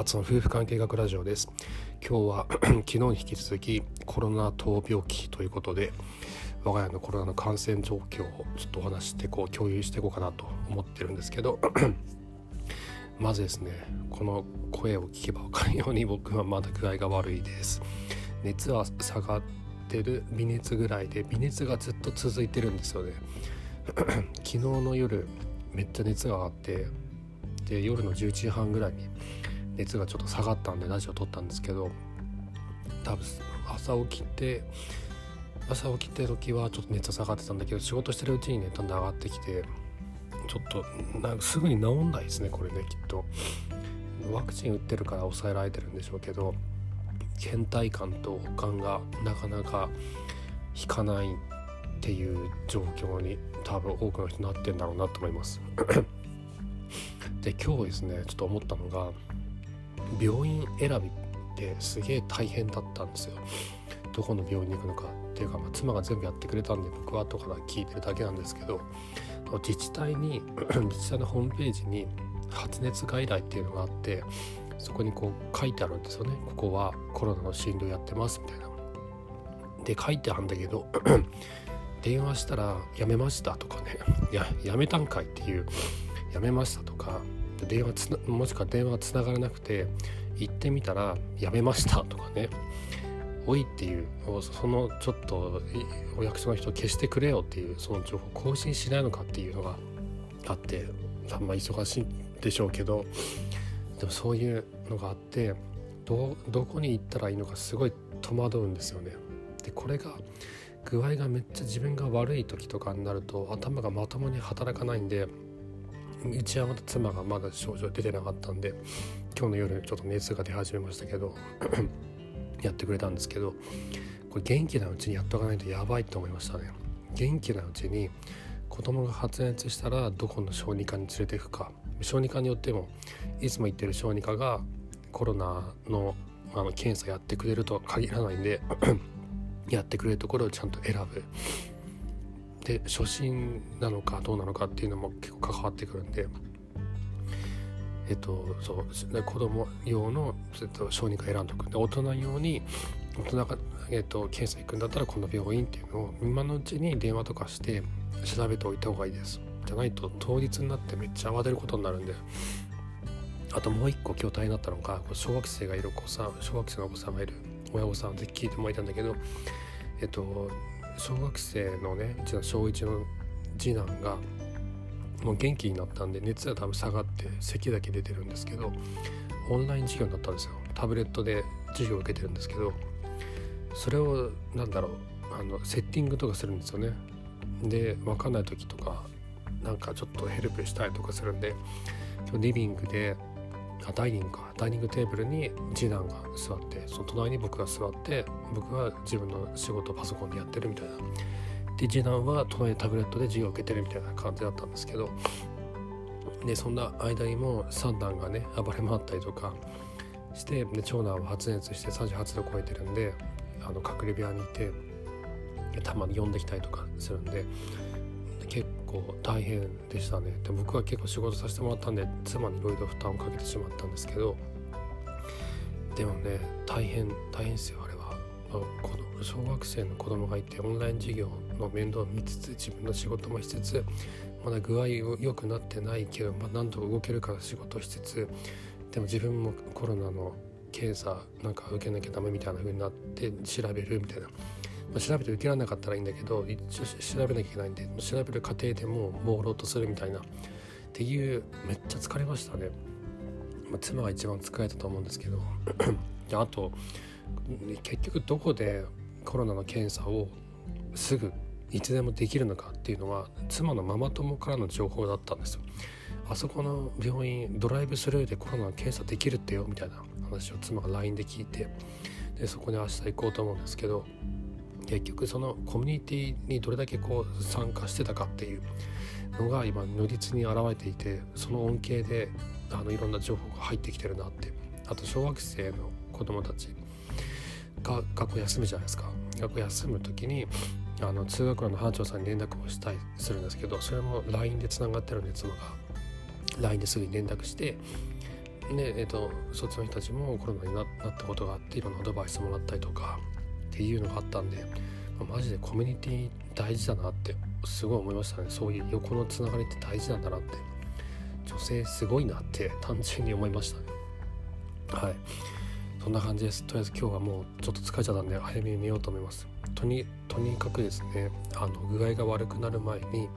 勝の夫婦関係学ラジオです。今日は 昨日に引き続きコロナ闘病期ということで我が家のコロナの感染状況をちょっとお話してこう共有していこうかなと思ってるんですけど まずですねこの声を聞けば分かるように 僕はまだ具合が悪いです。熱は下がってる微熱ぐらいで微熱がずっと続いてるんですよね。昨日の夜めっちゃ熱が上がってで夜の11時半ぐらいに熱がちょっと下がったんでラジオ撮ったんですけど多分朝起きて朝起きて時はちょっと熱下がってたんだけど仕事してるうちにねだんだん上がってきてちょっとなんかすぐに治んないですねこれねきっと。ワクチン打ってるから抑えられてるんでしょうけど倦怠感と悪感がなかなか引かないっていう状況に多分多くの人なってんだろうなと思います。で今日ですねちょっと思ったのが病院選びってすげえ大変だったんですよ。どこの病院に行くのか。っていうか、まあ、妻が全部やってくれたんで僕は後から聞いてるだけなんですけど自治体に 自治体のホームページに発熱外来っていうのがあってそこにこう書いてあるんですよね。ここはコロナの診療やってますみたいな。で書いてあるんだけど 電話したら「やめました」とかね「ややめたんかい」っていう「やめました」とか電話つなもしくは電話がつながらなくて行ってみたら「やめました」とかね「おい」っていうそのちょっとお役所の人消してくれよっていうその情報更新しないのかっていうのがあってあんま忙しいんでしょうけどでもそういうのがあってどどこに行ったらいいのかすごい戸惑うんですよね。でこれが具合がめっちゃ自分が悪い時とかになると頭がまともに働かないんでうちはまた妻がまだ症状出てなかったんで今日の夜ちょっと熱が出始めましたけど やってくれたんですけどこれ元気なうちにやっとかないとやばいと思いましたね。元気なうちに子供が発熱したらどこの小児科に連れていくか。小児科によってもいつも行ってる小児科がコロナのあの検査やってくれるとは限らないんで やってくれるところをちゃんと選ぶ。で初心なのかどうなのかっていうのも結構関わってくるんでえっとそう子供用の、えっと、小児科選んどく。で大人用に大人が、えっと、検査行くんだったらこの病院っていうのを今のうちに電話とかして調べておいた方がいいです。じゃないと当日になってめっちゃ慌てることになるんで。あともう一個今日大変だったのが小学生がいるお子さん小学生のお子さんがいる親御さんぜひ聞いてもらいたんだけどえっと小学生のねうちの小1の次男がもう元気になったんで熱は多分下がって咳だけ出てるんですけどオンライン授業になったんですよ。タブレットで授業を受けてるんですけどそれを何だろうあのセッティングとかするんですよね。で分かんない時とかなんかちょっとヘルプしたりとかするんでリビングであダイニングか。ダイニングテーブルに次男が座ってその隣に僕が座って僕は自分の仕事をパソコンでやってるみたいな。で次男は隣でタブレットで授業を受けてるみたいな感じだったんですけど。でそんな間にも三男がね暴れ回ったりとかしてで長男は発熱して38度超えてるんであの隔離部屋にいてたまに呼んできたりとかするんで結構大変でしたね。で僕は結構仕事させてもらったんで妻にいろいろ負担をかけてしまったんですけどでもね大変大変ですよあれは、まあ、小学生の子供がいてオンライン授業の面倒を見つつ自分の仕事もしつつまだ具合良くなってないけど、まあ、何とか動けるから仕事しつつでも自分もコロナの検査なんか受けなきゃダメみたいな風になって調べるみたいなまあ、調べて受けられなかったらいいんだけど一応調べなきゃいけないんで調べる過程でも朦朧とするみたいな。っていうめっちゃ疲れましたね、まあ、妻が一番疲れたと思うんですけど。あと結局どこでコロナの検査をすぐいつでもできるのかっていうのは妻のママ友からの情報だったんですよ。あそこの病院ドライブスルーでコロナの検査できるってよみたいな話を妻が LINE で聞いてでそこに明日行こうと思うんですけど結局そのコミュニティにどれだけこう参加してたかっていうのが今如実に現れていてその恩恵であのいろんな情報が入ってきてるなって。あと小学生の子供たちが学校休むじゃないですか。学校休む時にあの通学路の班長さんに連絡をしたりするんですけどそれも LINE でつながってるんで妻が。LINE ですぐに連絡してねえーと、そっちの人たちもコロナになったことがあっていろんなアドバイスもらったりとか。っていうのがあったんで、まあ、マジでコミュニティ大事だなってすごい思いましたね。そういう横のつながりって大事なんだなって。女性すごいなって単純に思いましたね。はい。そんな感じです。とりあえず今日はもうちょっと疲れちゃったんで早めに寝ようと思います。とにとにかくですねあの具合が悪くなる前に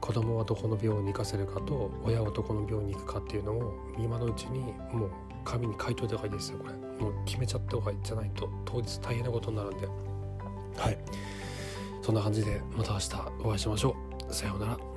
子供はどこの病院に行かせるかと親はどこの病院に行くかっていうのを今のうちにもう紙に書いといた方がいいですよこれ。もう決めちゃった方がいいじゃないと当日大変なことになるんで。はい。そんな感じでまた明日お会いしましょう。さようなら